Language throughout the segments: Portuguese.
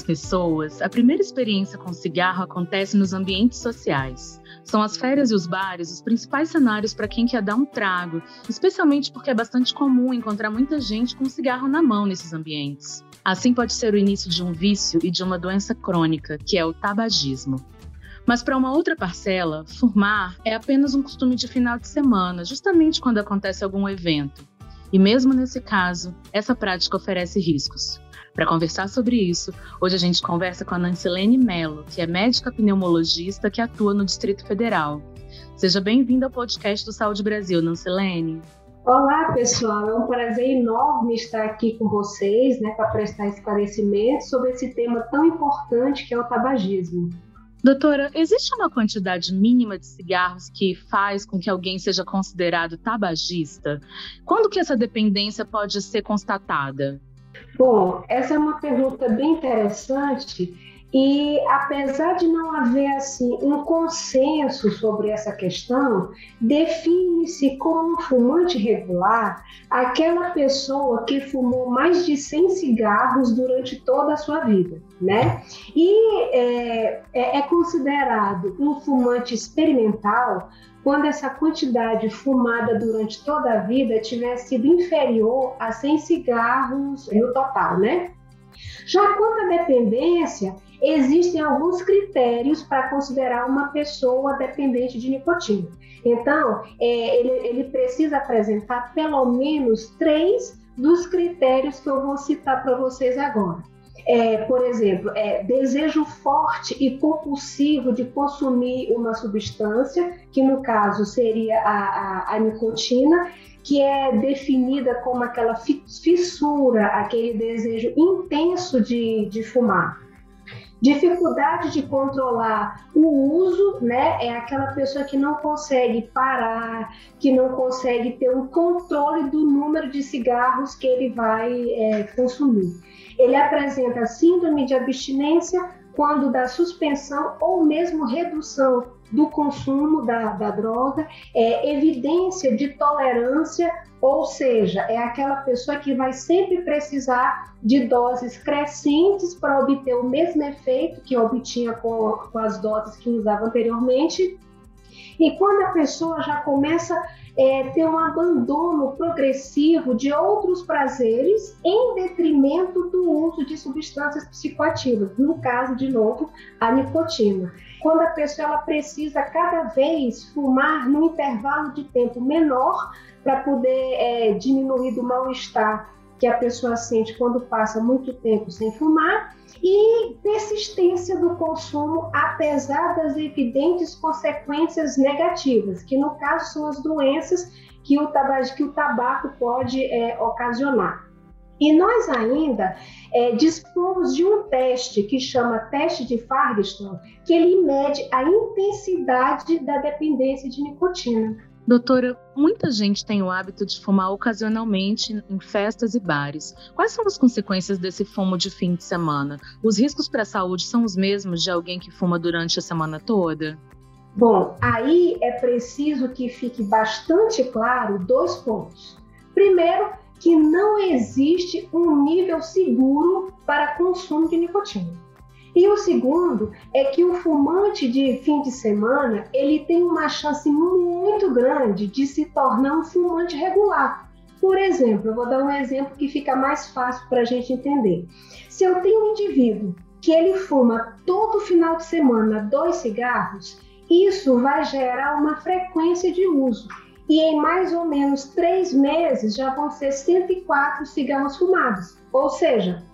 Muitas pessoas, a primeira experiência com cigarro acontece nos ambientes sociais. São as férias e os bares os principais cenários para quem quer dar um trago, especialmente porque é bastante comum encontrar muita gente com cigarro na mão nesses ambientes. Assim pode ser o início de um vício e de uma doença crônica, que é o tabagismo. Mas para uma outra parcela, fumar é apenas um costume de final de semana, justamente quando acontece algum evento. E mesmo nesse caso, essa prática oferece riscos. Para conversar sobre isso, hoje a gente conversa com a Nancilene Mello, que é médica pneumologista que atua no Distrito Federal. Seja bem-vinda ao podcast do Saúde Brasil, Nancilene. Olá, pessoal. É um prazer enorme estar aqui com vocês, né, para prestar esclarecimento sobre esse tema tão importante que é o tabagismo. Doutora, existe uma quantidade mínima de cigarros que faz com que alguém seja considerado tabagista? Quando que essa dependência pode ser constatada? Bom, essa é uma pergunta bem interessante e apesar de não haver assim um consenso sobre essa questão, define-se como um fumante regular aquela pessoa que fumou mais de 100 cigarros durante toda a sua vida, né? E é, é, é considerado um fumante experimental quando essa quantidade fumada durante toda a vida tiver sido inferior a 100 cigarros no total, né? Já quanto à dependência, existem alguns critérios para considerar uma pessoa dependente de nicotina. Então, é, ele, ele precisa apresentar pelo menos três dos critérios que eu vou citar para vocês agora. É, por exemplo, é, desejo forte e compulsivo de consumir uma substância, que no caso seria a, a, a nicotina, que é definida como aquela fissura, aquele desejo intenso de, de fumar. Dificuldade de controlar o uso, né? É aquela pessoa que não consegue parar, que não consegue ter um controle do número de cigarros que ele vai é, consumir. Ele apresenta síndrome de abstinência quando da suspensão ou mesmo redução do consumo da, da droga, é evidência de tolerância, ou seja, é aquela pessoa que vai sempre precisar de doses crescentes para obter o mesmo efeito que obtinha com, com as doses que usava anteriormente. E quando a pessoa já começa é, ter um abandono progressivo de outros prazeres em detrimento do uso de substâncias psicoativas, no caso, de novo, a nicotina. Quando a pessoa ela precisa cada vez fumar num intervalo de tempo menor para poder é, diminuir do mal-estar que a pessoa sente quando passa muito tempo sem fumar e persistência do consumo apesar das evidentes consequências negativas, que no caso são as doenças que o tabaco, que o tabaco pode é, ocasionar. E nós ainda é, dispomos de um teste que chama teste de Fargeston, que ele mede a intensidade da dependência de nicotina. Doutora, muita gente tem o hábito de fumar ocasionalmente em festas e bares. Quais são as consequências desse fumo de fim de semana? Os riscos para a saúde são os mesmos de alguém que fuma durante a semana toda? Bom, aí é preciso que fique bastante claro dois pontos. Primeiro, que não existe um nível seguro para consumo de nicotina. E o segundo é que o fumante de fim de semana ele tem uma chance muito grande de se tornar um fumante regular. Por exemplo, eu vou dar um exemplo que fica mais fácil para a gente entender. Se eu tenho um indivíduo que ele fuma todo final de semana dois cigarros, isso vai gerar uma frequência de uso. E em mais ou menos três meses já vão ser 104 cigarros fumados. Ou seja,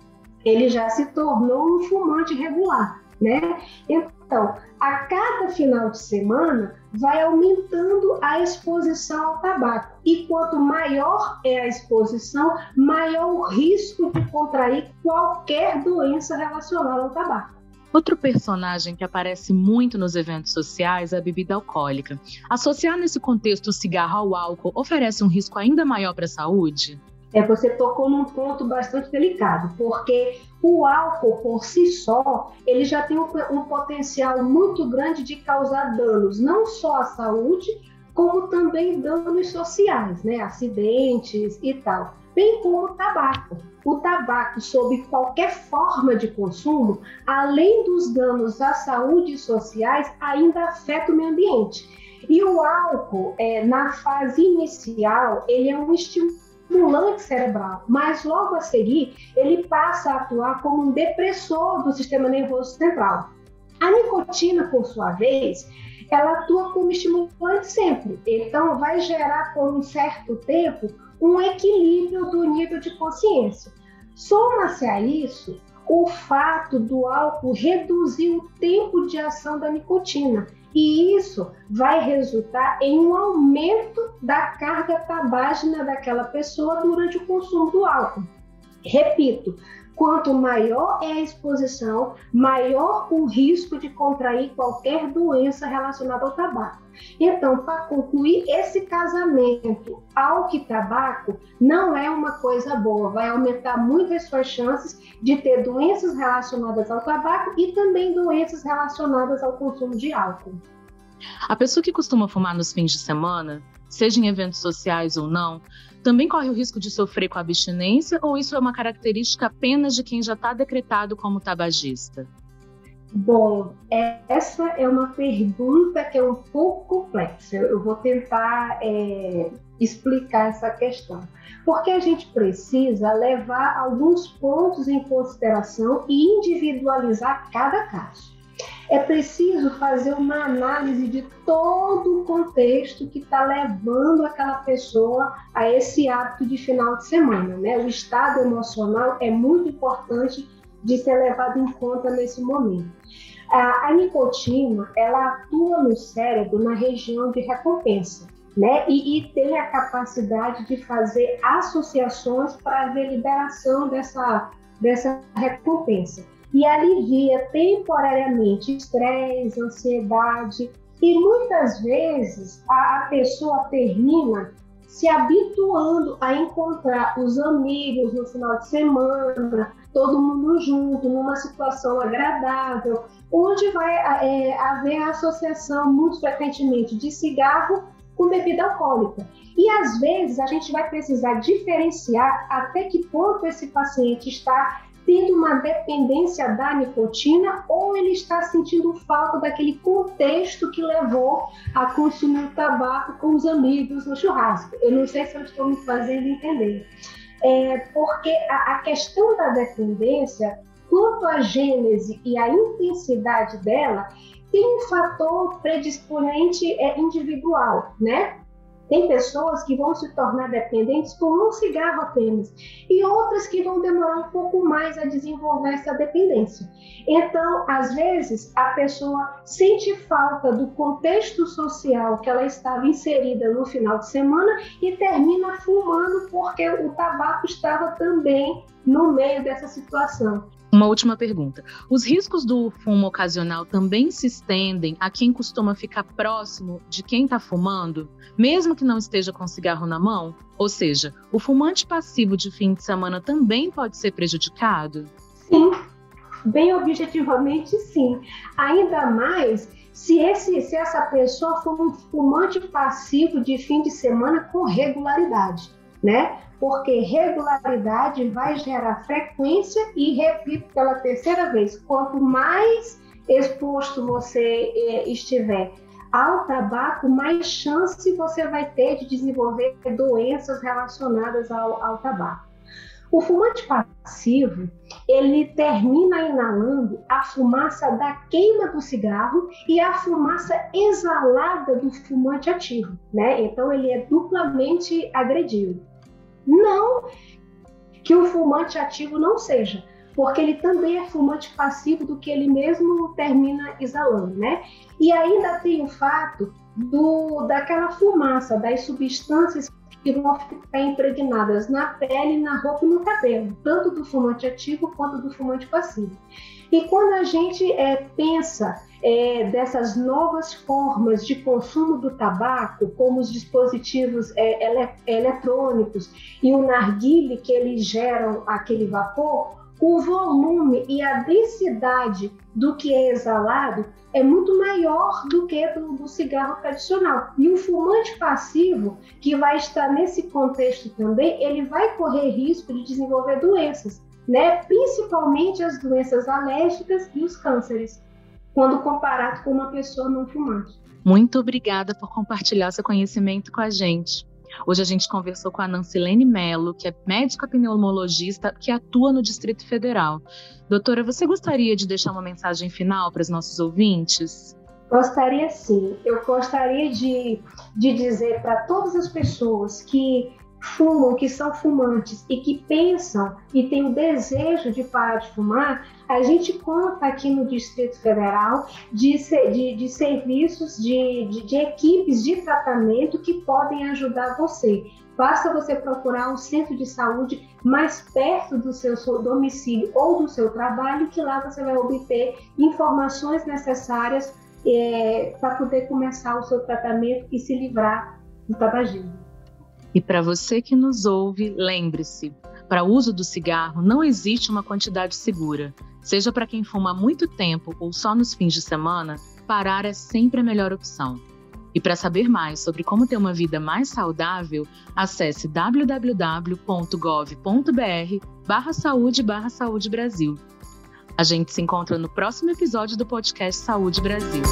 ele já se tornou um fumante regular, né? Então, a cada final de semana vai aumentando a exposição ao tabaco. E quanto maior é a exposição, maior o risco de contrair qualquer doença relacionada ao tabaco. Outro personagem que aparece muito nos eventos sociais é a bebida alcoólica. Associar nesse contexto o cigarro ao álcool oferece um risco ainda maior para a saúde? É, você tocou num ponto bastante delicado, porque o álcool por si só, ele já tem um, um potencial muito grande de causar danos, não só à saúde, como também danos sociais, né? acidentes e tal, bem como o tabaco. O tabaco, sob qualquer forma de consumo, além dos danos à saúde e sociais, ainda afeta o meio ambiente. E o álcool, é, na fase inicial, ele é um estimulante cerebral, mas logo a seguir ele passa a atuar como um depressor do sistema nervoso central. A nicotina, por sua vez, ela atua como estimulante sempre. Então, vai gerar por um certo tempo um equilíbrio do nível de consciência. Soma-se a isso o fato do álcool reduzir o tempo de ação da nicotina. E isso vai resultar em um aumento da carga tabágina daquela pessoa durante o consumo do álcool. Repito, Quanto maior é a exposição, maior o risco de contrair qualquer doença relacionada ao tabaco. Então, para concluir, esse casamento álcool e tabaco não é uma coisa boa, vai aumentar muito as suas chances de ter doenças relacionadas ao tabaco e também doenças relacionadas ao consumo de álcool. A pessoa que costuma fumar nos fins de semana, seja em eventos sociais ou não, também corre o risco de sofrer com abstinência ou isso é uma característica apenas de quem já está decretado como tabagista? Bom, essa é uma pergunta que é um pouco complexa. Eu vou tentar é, explicar essa questão. Porque a gente precisa levar alguns pontos em consideração e individualizar cada caso é preciso fazer uma análise de todo o contexto que está levando aquela pessoa a esse hábito de final de semana. Né? O estado emocional é muito importante de ser levado em conta nesse momento. A, a nicotina, ela atua no cérebro na região de recompensa. Né? E, e, tem a capacidade de fazer associações para a liberação dessa, dessa recompensa e alivia temporariamente estresse, ansiedade e muitas vezes a, a pessoa termina se habituando a encontrar os amigos no final de semana, todo mundo junto, numa situação agradável, onde vai é, haver a associação muito frequentemente de cigarro com bebida alcoólica. E às vezes a gente vai precisar diferenciar até que ponto esse paciente está tendo uma dependência da nicotina ou ele está sentindo falta daquele contexto que levou a consumir tabaco com os amigos no churrasco. Eu não sei se eu estou me fazendo entender. É, porque a, a questão da dependência, quanto à gênese e a intensidade dela, tem um fator predisponente é, individual, né? Tem pessoas que vão se tornar dependentes por um cigarro apenas, e outras que vão demorar um pouco mais a desenvolver essa dependência. Então, às vezes, a pessoa sente falta do contexto social que ela estava inserida no final de semana e termina fumando porque o tabaco estava também no meio dessa situação. Uma última pergunta. Os riscos do fumo ocasional também se estendem a quem costuma ficar próximo de quem está fumando, mesmo que não esteja com cigarro na mão? Ou seja, o fumante passivo de fim de semana também pode ser prejudicado? Sim, bem objetivamente sim. Ainda mais se, esse, se essa pessoa for um fumante passivo de fim de semana com regularidade, né? porque regularidade vai gerar frequência e, repito pela terceira vez, quanto mais exposto você eh, estiver ao tabaco, mais chance você vai ter de desenvolver doenças relacionadas ao, ao tabaco. O fumante passivo, ele termina inalando a fumaça da queima do cigarro e a fumaça exalada do fumante ativo, né? Então ele é duplamente agredido. Não que o fumante ativo não seja, porque ele também é fumante passivo do que ele mesmo termina exalando, né? E ainda tem o fato do, daquela fumaça, das substâncias que vão ficar impregnadas na pele, na roupa e no cabelo, tanto do fumante ativo quanto do fumante passivo. E quando a gente é, pensa é, dessas novas formas de consumo do tabaco, como os dispositivos é, ele, eletrônicos e o narguile que eles geram aquele vapor, o volume e a densidade do que é exalado é muito maior do que do, do, cigarro tradicional. E o fumante passivo, que vai estar nesse contexto também, ele vai correr risco de desenvolver doenças, né? principalmente as doenças alérgicas e os cânceres, quando comparado com uma pessoa não fumante. Muito obrigada por compartilhar seu conhecimento com a gente. Hoje a gente conversou com a Nancilene Mello, que é médica pneumologista que atua no Distrito Federal. Doutora, você gostaria de deixar uma mensagem final para os nossos ouvintes? Gostaria sim. Eu gostaria de, de dizer para todas as pessoas que fumam, que são fumantes e que pensam e têm o desejo de parar de fumar, a gente conta aqui no Distrito Federal de, de, de serviços, de, de, de equipes de tratamento que podem ajudar você. Basta você procurar um centro de saúde mais perto do seu domicílio ou do seu trabalho, que lá você vai obter informações necessárias é, para poder começar o seu tratamento e se livrar do tabagismo. E para você que nos ouve, lembre-se: para o uso do cigarro não existe uma quantidade segura. Seja para quem fuma há muito tempo ou só nos fins de semana, parar é sempre a melhor opção. E para saber mais sobre como ter uma vida mais saudável, acesse www.gov.br barra saúde barra saúde Brasil. A gente se encontra no próximo episódio do podcast Saúde Brasil.